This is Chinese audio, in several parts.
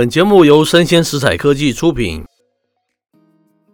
本节目由生鲜食材科技出品，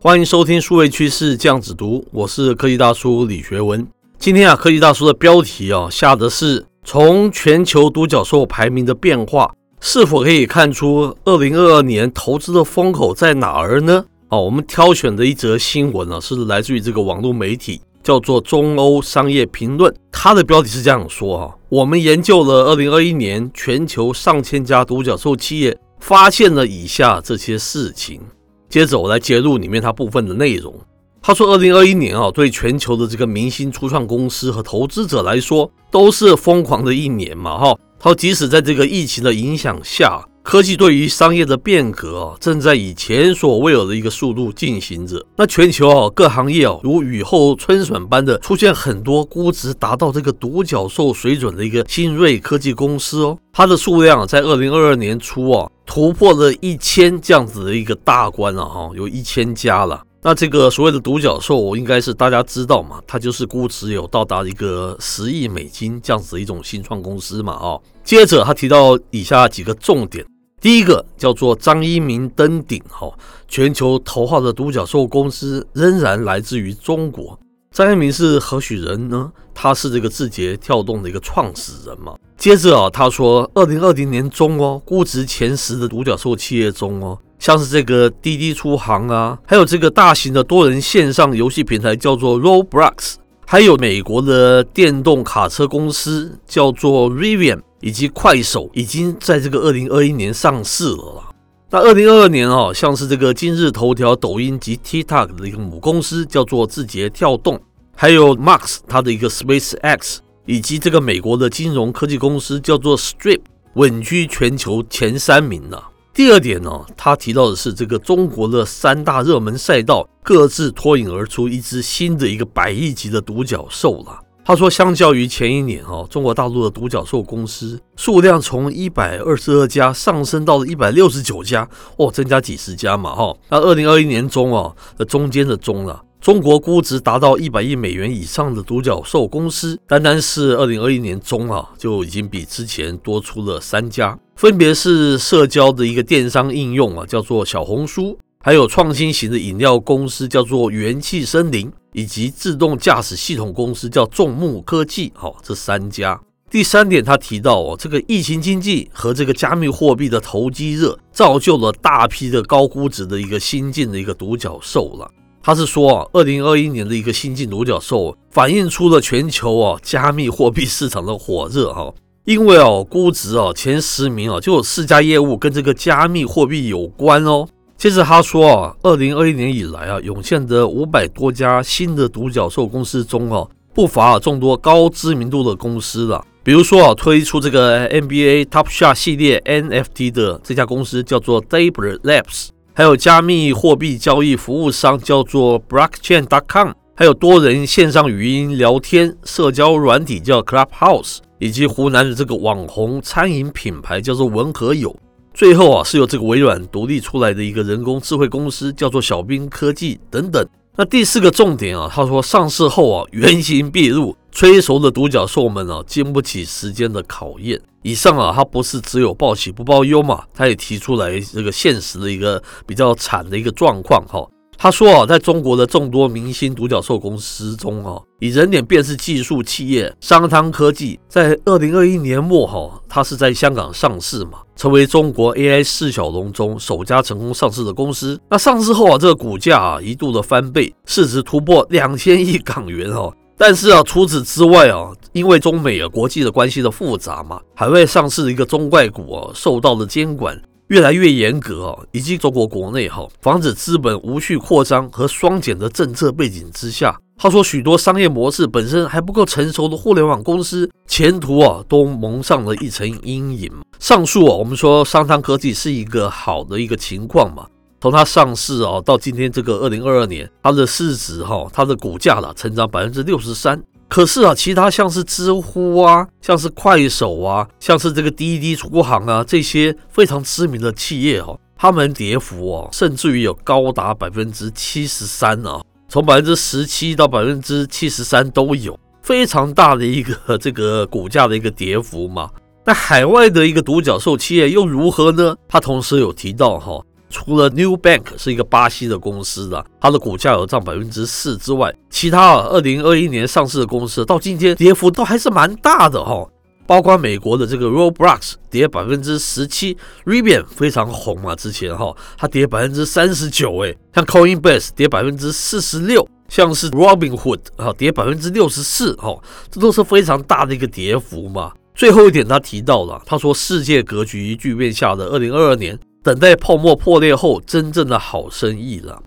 欢迎收听数位趋势酱子读，我是科技大叔李学文。今天啊，科技大叔的标题啊下的是从全球独角兽排名的变化，是否可以看出二零二二年投资的风口在哪儿呢？哦，我们挑选的一则新闻呢，是来自于这个网络媒体。叫做中欧商业评论，它的标题是这样说啊，我们研究了二零二一年全球上千家独角兽企业，发现了以下这些事情。接着我来揭露里面它部分的内容。他说，二零二一年啊，对全球的这个明星初创公司和投资者来说，都是疯狂的一年嘛哈。他说，即使在这个疫情的影响下。科技对于商业的变革啊，正在以前所未有的一个速度进行着。那全球啊，各行业啊，如雨后春笋般的出现很多估值达到这个独角兽水准的一个新锐科技公司哦，它的数量在二零二二年初啊，突破了一千这样子的一个大关了哈，有一千家了。那这个所谓的独角兽，应该是大家知道嘛，它就是估值有到达一个十亿美金这样子的一种新创公司嘛啊。接着他提到以下几个重点。第一个叫做张一鸣登顶，哈，全球头号的独角兽公司仍然来自于中国。张一鸣是何许人呢？他是这个字节跳动的一个创始人嘛。接着啊，他说，二零二零年中哦，估值前十的独角兽企业中哦，像是这个滴滴出行啊，还有这个大型的多人线上游戏平台叫做 Roblox，还有美国的电动卡车公司叫做 Rivian。以及快手已经在这个二零二一年上市了啦。那二零二二年啊，像是这个今日头条、抖音及 TikTok 的一个母公司叫做字节跳动，还有 Max 它的一个 SpaceX，以及这个美国的金融科技公司叫做 Strip，稳居全球前三名了。第二点呢，他提到的是这个中国的三大热门赛道各自脱颖而出一只新的一个百亿级的独角兽了。他说，相较于前一年，哈，中国大陆的独角兽公司数量从一百二十二家上升到了一百六十九家，哦，增加几十家嘛，哈。那二零二一年中啊，的中间的中了，中国估值达到一百亿美元以上的独角兽公司，单单是二零二一年中啊，就已经比之前多出了三家，分别是社交的一个电商应用啊，叫做小红书。还有创新型的饮料公司叫做元气森林，以及自动驾驶系统公司叫众目科技，好，这三家。第三点，他提到哦，这个疫情经济和这个加密货币的投机热，造就了大批的高估值的一个新进的一个独角兽了。他是说啊，二零二一年的一个新进独角兽，反映出了全球啊加密货币市场的火热哈，因为哦估值啊前十名啊就有四家业务跟这个加密货币有关哦。接着他说啊，二零二一年以来啊，涌现的五百多家新的独角兽公司中啊，不乏众多高知名度的公司了。比如说啊，推出这个 NBA Top Shot 系列 NFT 的这家公司叫做 DABER Labs，还有加密货币交易服务商叫做 Blockchain.com，还有多人线上语音聊天社交软体叫 Clubhouse，以及湖南的这个网红餐饮品牌叫做文和友。最后啊，是由这个微软独立出来的一个人工智慧公司，叫做小冰科技等等。那第四个重点啊，他说上市后啊，原形毕露，催熟的独角兽们啊，经不起时间的考验。以上啊，他不是只有报喜不报忧嘛，他也提出来这个现实的一个比较惨的一个状况哈。他说啊，在中国的众多明星独角兽公司中啊，以人脸辨识技术企业商汤科技，在二零二一年末哈，它是在香港上市嘛，成为中国 AI 四小龙中首家成功上市的公司。那上市后啊，这个股价啊一度的翻倍，市值突破两千亿港元哈。但是啊，除此之外啊，因为中美啊国际的关系的复杂嘛，海外上市的一个中概股啊，受到了监管。越来越严格啊，以及中国国内哈防止资本无序扩张和双减的政策背景之下，他说许多商业模式本身还不够成熟的互联网公司前途啊都蒙上了一层阴影。上述啊，我们说商汤科技是一个好的一个情况嘛，从它上市啊到今天这个二零二二年，它的市值哈，它的股价了成长百分之六十三。可是啊，其他像是知乎啊，像是快手啊，像是这个滴滴出行啊，这些非常知名的企业哈、他们跌幅哦、啊，甚至于有高达百分之七十三啊，从百分之十七到百分之七十三都有，非常大的一个这个股价的一个跌幅嘛。那海外的一个独角兽企业又如何呢？他同时有提到哈，除了 New Bank 是一个巴西的公司的，它的股价有涨百分之四之外，其他啊，二零二一年上市的公司到今天跌幅都还是蛮大的哈。包括美国的这个 Roblox 跌百分之十七，Rivian 非常红嘛，之前哈它跌百分之三十九，哎，像 Coinbase 跌百分之四十六，像是 Robinhood 啊跌百分之六十四，哈，这都是非常大的一个跌幅嘛。最后一点他提到了，他说世界格局巨变下的二零二二年，等待泡沫破裂后真正的好生意了。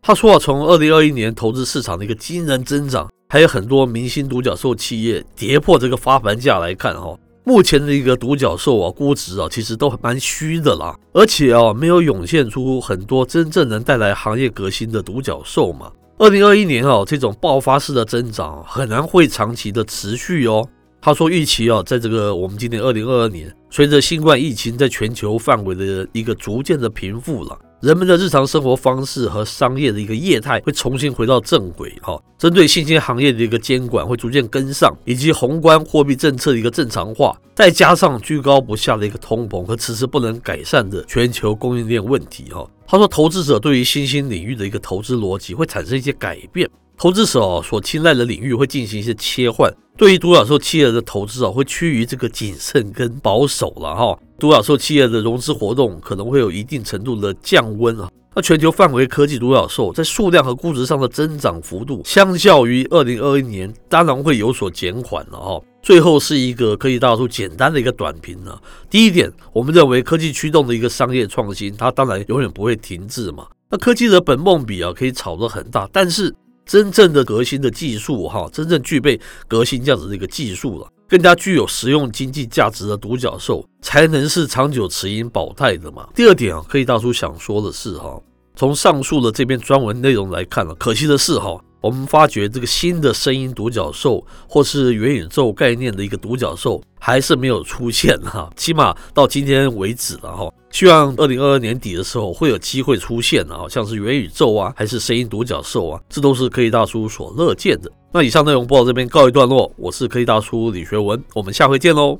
他说啊，从二零二一年投资市场的一个惊人增长。还有很多明星独角兽企业跌破这个发盘价来看，哈，目前的一个独角兽啊，估值啊，其实都蛮虚的啦，而且啊，没有涌现出很多真正能带来行业革新的独角兽嘛。二零二一年啊，这种爆发式的增长很难会长期的持续哦。他说，预期啊，在这个我们今年二零二二年，随着新冠疫情在全球范围的一个逐渐的平复了。人们的日常生活方式和商业的一个业态会重新回到正轨，哈，针对新兴行业的一个监管会逐渐跟上，以及宏观货币政策的一个正常化，再加上居高不下的一个通膨和迟迟不能改善的全球供应链问题，哈，他说，投资者对于新兴领域的一个投资逻辑会产生一些改变。投资者所青睐的领域会进行一些切换，对于独角兽企业的投资啊，会趋于这个谨慎跟保守了哈。独角兽企业的融资活动可能会有一定程度的降温啊。那全球范围科技独角兽在数量和估值上的增长幅度，相较于二零二一年，当然会有所减缓了哈。最后是一个科技大叔简单的一个短评呢。第一点，我们认为科技驱动的一个商业创新，它当然永远不会停滞嘛。那科技的本梦比啊，可以炒得很大，但是。真正的革新的技术，哈，真正具备革新价值的一个技术了，更加具有实用经济价值的独角兽，才能是长久持盈保泰的嘛。第二点啊，可以大叔想说的是，哈，从上述的这篇专文内容来看了，可惜的是，哈。我们发觉这个新的声音独角兽，或是元宇宙概念的一个独角兽，还是没有出现哈，起码到今天为止了哈。希望二零二二年底的时候会有机会出现啊，像是元宇宙啊，还是声音独角兽啊，这都是科技大叔所乐见的。那以上内容播到这边告一段落，我是科技大叔李学文，我们下回见喽。